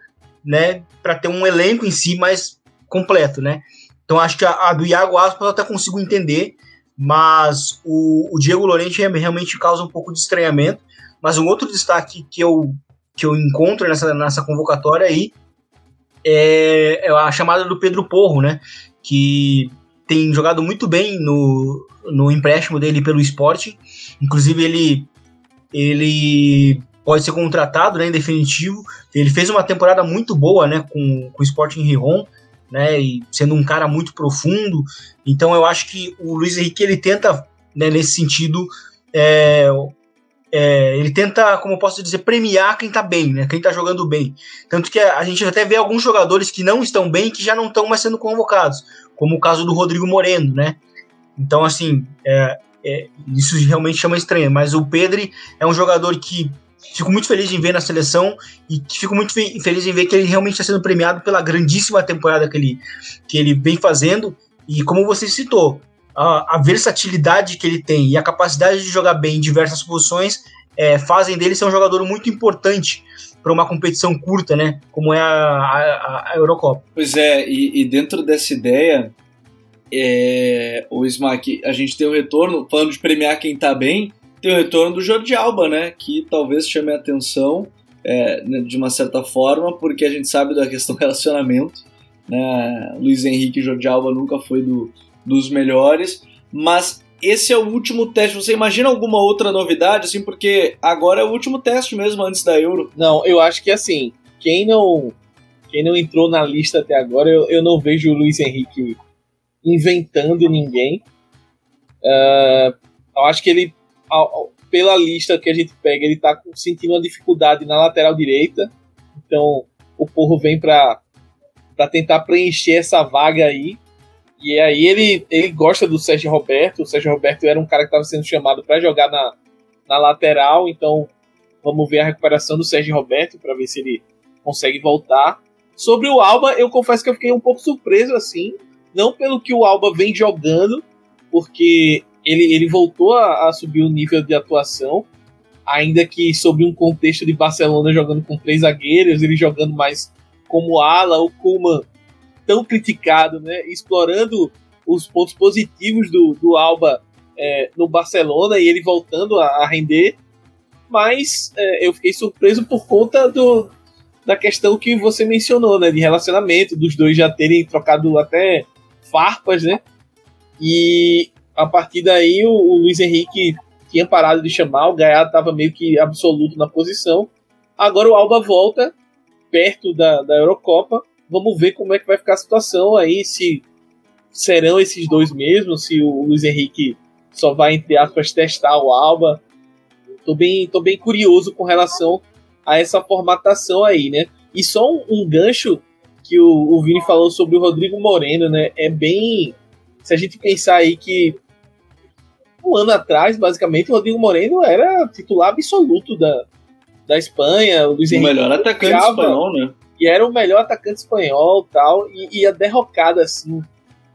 né, para ter um elenco em si mais completo, né. Então acho que a, a do Iago Aspas eu até consigo entender, mas o, o Diego Lorente realmente causa um pouco de estranhamento. Mas um outro destaque que eu, que eu encontro nessa, nessa convocatória aí é, é a chamada do Pedro Porro, né, que tem jogado muito bem no, no empréstimo dele pelo esporte. Inclusive, ele, ele pode ser contratado né, em definitivo. Ele fez uma temporada muito boa né, com, com o Sporting Rijon, né, e sendo um cara muito profundo. Então, eu acho que o Luiz Henrique ele tenta, né, nesse sentido, é, é, ele tenta, como posso dizer, premiar quem tá bem, né? Quem tá jogando bem. Tanto que a gente até vê alguns jogadores que não estão bem que já não estão mais sendo convocados como o caso do Rodrigo Moreno, né? Então, assim, é, é, isso realmente chama estranho. Mas o Pedro é um jogador que fico muito feliz em ver na seleção e fico muito fe feliz em ver que ele realmente está sendo premiado pela grandíssima temporada que ele, que ele vem fazendo. E como você citou, a, a versatilidade que ele tem e a capacidade de jogar bem em diversas posições é, fazem dele ser um jogador muito importante para uma competição curta, né? Como é a, a, a Eurocopa. Pois é, e, e dentro dessa ideia, é, o Smack, a gente tem o retorno, falando de premiar quem está bem, tem o retorno do Jordi Alba, né? Que talvez chame a atenção é, né, de uma certa forma, porque a gente sabe da questão do relacionamento. Né? Luiz Henrique e Jordi Alba nunca foi do, dos melhores, mas esse é o último teste. Você imagina alguma outra novidade, assim, porque agora é o último teste mesmo antes da Euro? Não, eu acho que assim, quem não quem não entrou na lista até agora, eu, eu não vejo o Luiz Henrique inventando ninguém. Uh, eu acho que ele, pela lista que a gente pega, ele tá sentindo uma dificuldade na lateral direita. Então, o Porro vem para tentar preencher essa vaga aí. E aí ele, ele gosta do Sérgio Roberto. O Sérgio Roberto era um cara que estava sendo chamado para jogar na, na lateral, então vamos ver a recuperação do Sérgio Roberto para ver se ele consegue voltar. Sobre o Alba, eu confesso que eu fiquei um pouco surpreso assim, não pelo que o Alba vem jogando, porque ele, ele voltou a, a subir o nível de atuação, ainda que sobre um contexto de Barcelona jogando com três zagueiros, ele jogando mais como ala, o Kuman tão criticado, né? Explorando os pontos positivos do, do Alba é, no Barcelona e ele voltando a, a render. Mas é, eu fiquei surpreso por conta do, da questão que você mencionou, né? De relacionamento, dos dois já terem trocado até farpas, né? E a partir daí o, o Luiz Henrique tinha parado de chamar, o Gaiado estava meio que absoluto na posição. Agora o Alba volta perto da, da Eurocopa Vamos ver como é que vai ficar a situação aí, se serão esses dois mesmo, se o Luiz Henrique só vai, entre aspas, testar o Alba. Tô bem, tô bem curioso com relação a essa formatação aí, né? E só um, um gancho que o, o Vini falou sobre o Rodrigo Moreno, né? É bem. Se a gente pensar aí que um ano atrás, basicamente, o Rodrigo Moreno era titular absoluto da, da Espanha. O, Luiz o melhor atacante espanhol, né? E era o melhor atacante espanhol tal, e, e a derrocada assim,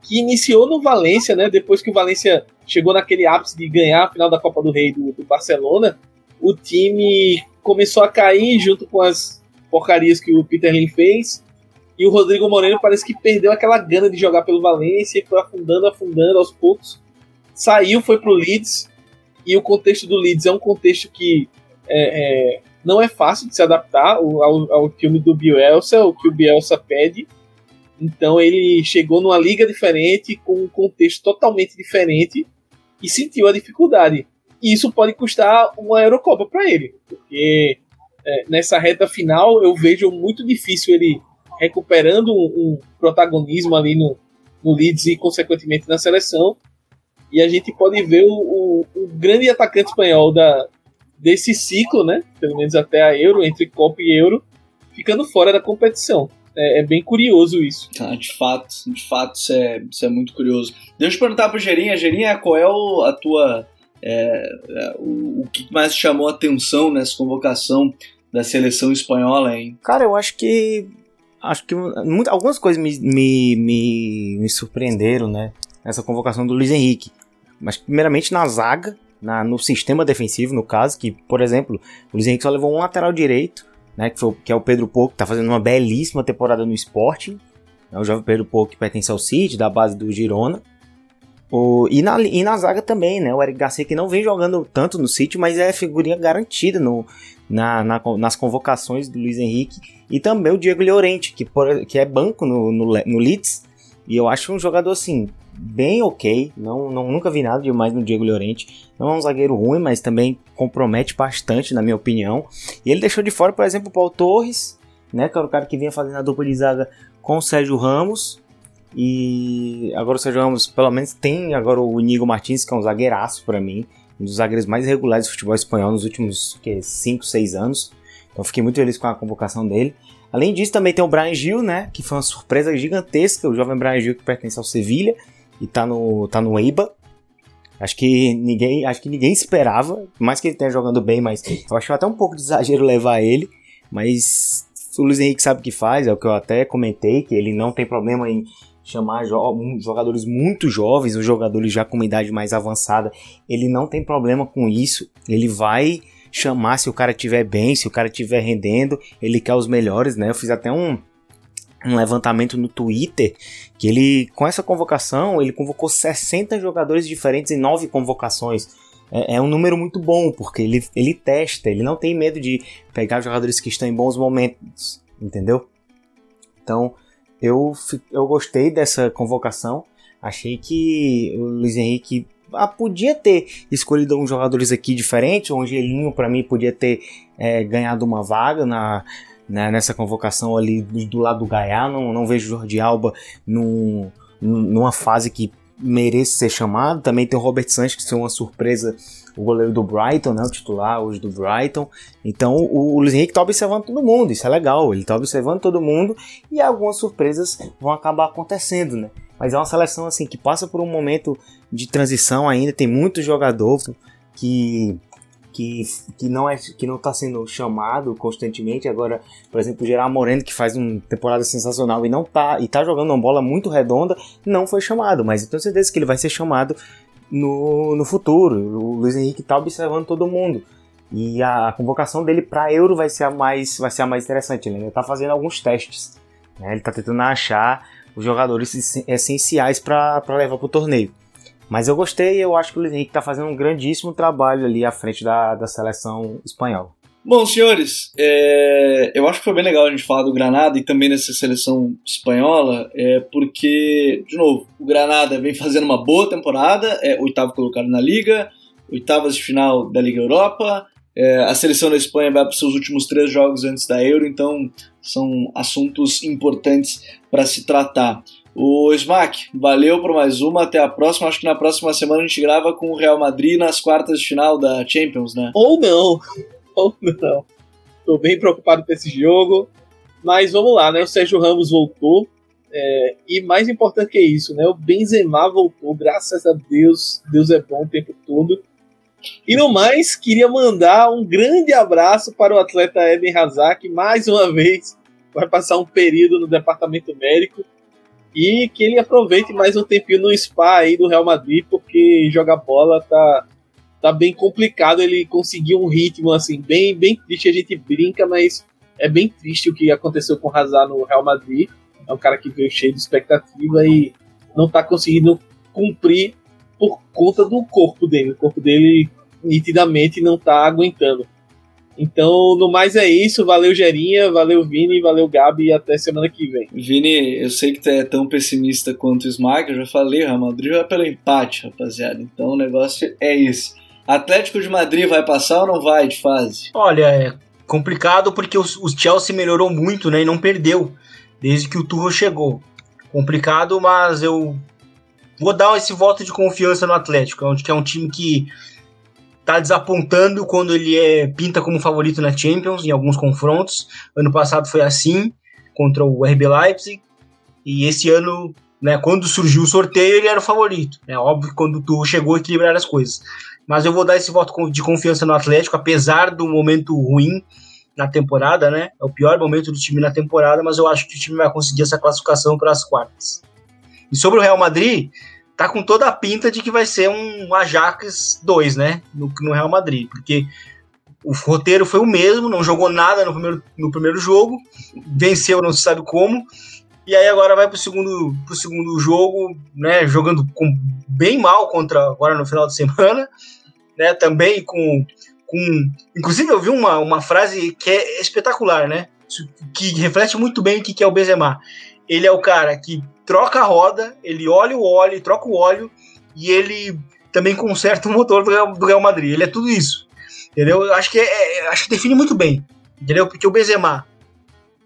que iniciou no Valência, né? Depois que o Valência chegou naquele ápice de ganhar a final da Copa do Rei do, do Barcelona, o time começou a cair junto com as porcarias que o Peter Lim fez. E o Rodrigo Moreno parece que perdeu aquela gana de jogar pelo Valência e foi afundando, afundando aos poucos. Saiu, foi pro Leeds. E o contexto do Leeds é um contexto que é, é, não é fácil de se adaptar ao, ao filme do Bielsa, o que o Bielsa pede. Então ele chegou numa liga diferente, com um contexto totalmente diferente e sentiu a dificuldade. E isso pode custar uma Eurocopa para ele, porque é, nessa reta final eu vejo muito difícil ele recuperando um, um protagonismo ali no, no Leeds e consequentemente na seleção. E a gente pode ver o, o, o grande atacante espanhol da, desse ciclo, né? Pelo menos até a Euro, entre Copa e Euro, ficando fora da competição. É, é, bem curioso isso. Ah, de fato, de fato, isso é, isso é muito curioso. Deixa eu perguntar pro Gerinha, Gerinha, qual é o, a tua. É, é, o, o, que mais chamou a atenção nessa convocação da seleção espanhola, hein? Cara, eu acho que. Acho que muito, algumas coisas me, me, me, me surpreenderam, né? Nessa convocação do Luiz Henrique. Mas, primeiramente, na zaga, na, no sistema defensivo, no caso, que, por exemplo, o Luiz Henrique só levou um lateral direito né, que, foi, que é o Pedro Pouco, que está fazendo uma belíssima temporada no Sporting. É o jovem Pedro Pouco que pertence ao City, da base do Girona. O, e, na, e na zaga também, né? O Eric Garcia que não vem jogando tanto no City, mas é figurinha garantida no, na, na, nas convocações do Luiz Henrique. E também o Diego Llorente, que, por, que é banco no, no, no Leeds. E eu acho um jogador assim, bem ok. Não, não, nunca vi nada demais no Diego Llorente. Não é um zagueiro ruim, mas também compromete bastante, na minha opinião. E ele deixou de fora, por exemplo, o Paulo Torres, né, que era o cara que vinha fazendo a dupla de zaga com o Sérgio Ramos. E agora o Sérgio Ramos, pelo menos, tem agora o Inigo Martins, que é um zagueiraço para mim. Um dos zagueiros mais regulares do futebol espanhol nos últimos 5, 6 anos. Então fiquei muito feliz com a convocação dele. Além disso, também tem o Brian Gil, né? Que foi uma surpresa gigantesca. O jovem Brian Gil que pertence ao Sevilha e tá no, tá no EIBA. Acho que ninguém, acho que ninguém esperava, mais que ele tenha jogando bem, mas eu acho até um pouco de exagero levar ele, mas o Luiz Henrique sabe o que faz, é o que eu até comentei, que ele não tem problema em chamar jogadores muito jovens, os jogadores já com uma idade mais avançada, ele não tem problema com isso, ele vai chamar se o cara estiver bem, se o cara estiver rendendo, ele quer os melhores, né? Eu fiz até um, um levantamento no Twitter que ele, com essa convocação, ele convocou 60 jogadores diferentes em 9 convocações. É, é, um número muito bom, porque ele, ele testa, ele não tem medo de pegar jogadores que estão em bons momentos, entendeu? Então, eu, eu gostei dessa convocação. Achei que o Luiz Henrique ah, podia ter escolhido alguns jogadores aqui diferentes. O Angelinho, para mim, podia ter é, ganhado uma vaga na, né, nessa convocação ali do, do lado do Gaiá. Não, não vejo Jordi Alba num, numa fase que merece ser chamado. Também tem o Robert Sanches, que foi uma surpresa, o goleiro do Brighton, né, o titular hoje do Brighton. Então o, o Luiz Henrique está observando todo mundo, isso é legal. Ele está observando todo mundo e algumas surpresas vão acabar acontecendo, né? Mas é uma seleção assim que passa por um momento de transição ainda, tem muito jogador que que, que não é que não está sendo chamado constantemente. Agora, por exemplo, o Gerard Moreno, que faz uma temporada sensacional e não tá e tá jogando uma bola muito redonda, não foi chamado, mas eu tenho certeza que ele vai ser chamado no, no futuro. O Luiz Henrique está observando todo mundo. E a convocação dele para Euro vai ser a mais vai ser a mais interessante. Ele está fazendo alguns testes. Né? Ele está tentando achar os jogadores essenciais para levar para o torneio. Mas eu gostei eu acho que o Luiz Henrique está fazendo um grandíssimo trabalho ali à frente da, da seleção espanhola. Bom, senhores, é, eu acho que foi bem legal a gente falar do Granada e também dessa seleção espanhola, é, porque, de novo, o Granada vem fazendo uma boa temporada, é oitavo colocado na Liga, oitavas de final da Liga Europa, é, a seleção da Espanha vai para os seus últimos três jogos antes da Euro, então são assuntos importantes para se tratar. O Smack, valeu por mais uma. Até a próxima. Acho que na próxima semana a gente grava com o Real Madrid nas quartas de final da Champions, né? Ou não. Ou não. Tô bem preocupado com esse jogo. Mas vamos lá, né? O Sérgio Ramos voltou. É, e mais importante que isso, né? O Benzema voltou, graças a Deus. Deus é bom o tempo todo. E no mais, queria mandar um grande abraço para o atleta Eden Hazard, que mais uma vez vai passar um período no departamento médico e que ele aproveite mais um tempinho no spa aí do Real Madrid, porque jogar bola tá, tá bem complicado ele conseguir um ritmo assim, bem, bem triste. A gente brinca, mas é bem triste o que aconteceu com o Hazard no Real Madrid. É um cara que veio cheio de expectativa e não tá conseguindo cumprir por conta do corpo dele. O corpo dele nitidamente não tá aguentando. Então, no mais é isso. Valeu, Gerinha. Valeu, Vini. Valeu, Gabi. E até semana que vem. Vini, eu sei que tu é tão pessimista quanto o Smack. Eu já falei, o Madrid vai pelo empate, rapaziada. Então, o negócio é esse. Atlético de Madrid vai passar ou não vai de fase? Olha, é complicado porque o, o Chelsea melhorou muito, né? E não perdeu desde que o Tuchel chegou. Complicado, mas eu vou dar esse voto de confiança no Atlético, que é um time que tá desapontando quando ele é pinta como favorito na Champions em alguns confrontos. Ano passado foi assim contra o RB Leipzig e esse ano, né, quando surgiu o sorteio, ele era o favorito. É óbvio que quando tu chegou a equilibrar as coisas. Mas eu vou dar esse voto de confiança no Atlético, apesar do momento ruim na temporada, né? É o pior momento do time na temporada, mas eu acho que o time vai conseguir essa classificação para as quartas. E sobre o Real Madrid, tá com toda a pinta de que vai ser um Ajax 2, né? No, no Real Madrid, porque o roteiro foi o mesmo, não jogou nada no primeiro, no primeiro jogo, venceu não se sabe como, e aí agora vai pro segundo, pro segundo jogo, né, jogando com, bem mal contra agora no final de semana, né, também com, com inclusive eu vi uma, uma frase que é espetacular, né, que reflete muito bem o que é o Benzema. Ele é o cara que troca a roda, ele olha o óleo, troca o óleo e ele também conserta o motor do Real, Madrid. Ele é tudo isso. Entendeu? Eu acho que, é, é, acho que define muito bem. Entendeu? Porque o Benzema,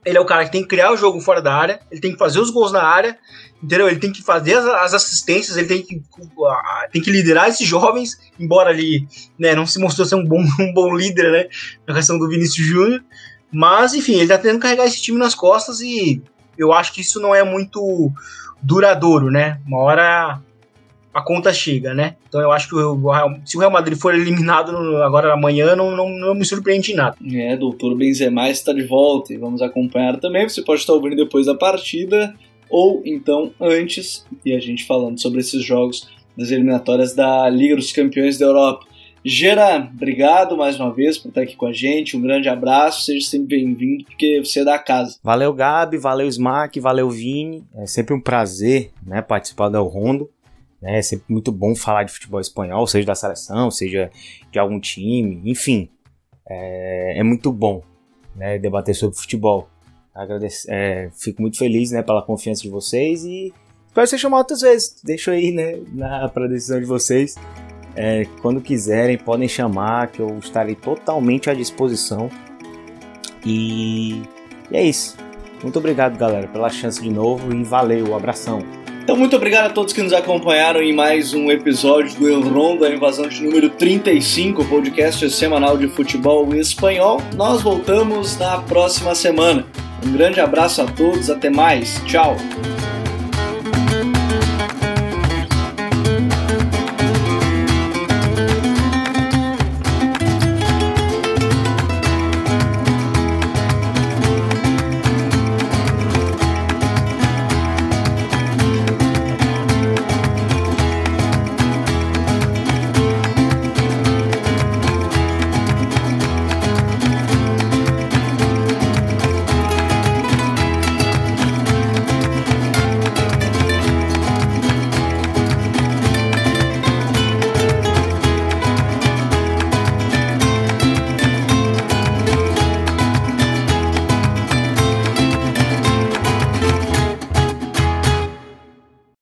ele é o cara que tem que criar o jogo fora da área, ele tem que fazer os gols na área, entendeu? Ele tem que fazer as, as assistências, ele tem que, uh, tem que liderar esses jovens, embora ele né, não se mostrou ser um bom, um bom líder, né? Na questão do Vinícius Júnior. Mas, enfim, ele tá tentando carregar esse time nas costas e eu acho que isso não é muito duradouro, né? Uma hora a conta chega, né? Então eu acho que o, se o Real Madrid for eliminado agora amanhã, não, não, não, me surpreende nada. É, doutor Benzema está de volta e vamos acompanhar também. Você pode estar ouvindo depois da partida ou então antes, e a gente falando sobre esses jogos das eliminatórias da Liga dos Campeões da Europa. Gera, obrigado mais uma vez por estar aqui com a gente. Um grande abraço, seja sempre bem-vindo, porque você é da casa. Valeu, Gabi, valeu, Smack, valeu, Vini. É sempre um prazer né, participar do El Rondo. Né? É sempre muito bom falar de futebol espanhol, seja da seleção, seja de algum time, enfim. É, é muito bom né, debater sobre futebol. Agradeço, é, fico muito feliz né, pela confiança de vocês e espero ser chamado outras vezes. Deixo aí né, na, pra decisão de vocês. É, quando quiserem, podem chamar, que eu estarei totalmente à disposição. E, e é isso. Muito obrigado, galera, pela chance de novo e valeu, abração. Então, muito obrigado a todos que nos acompanharam em mais um episódio do El Rondo, a invasão de número 35, podcast semanal de futebol espanhol. Nós voltamos na próxima semana. Um grande abraço a todos, até mais, tchau!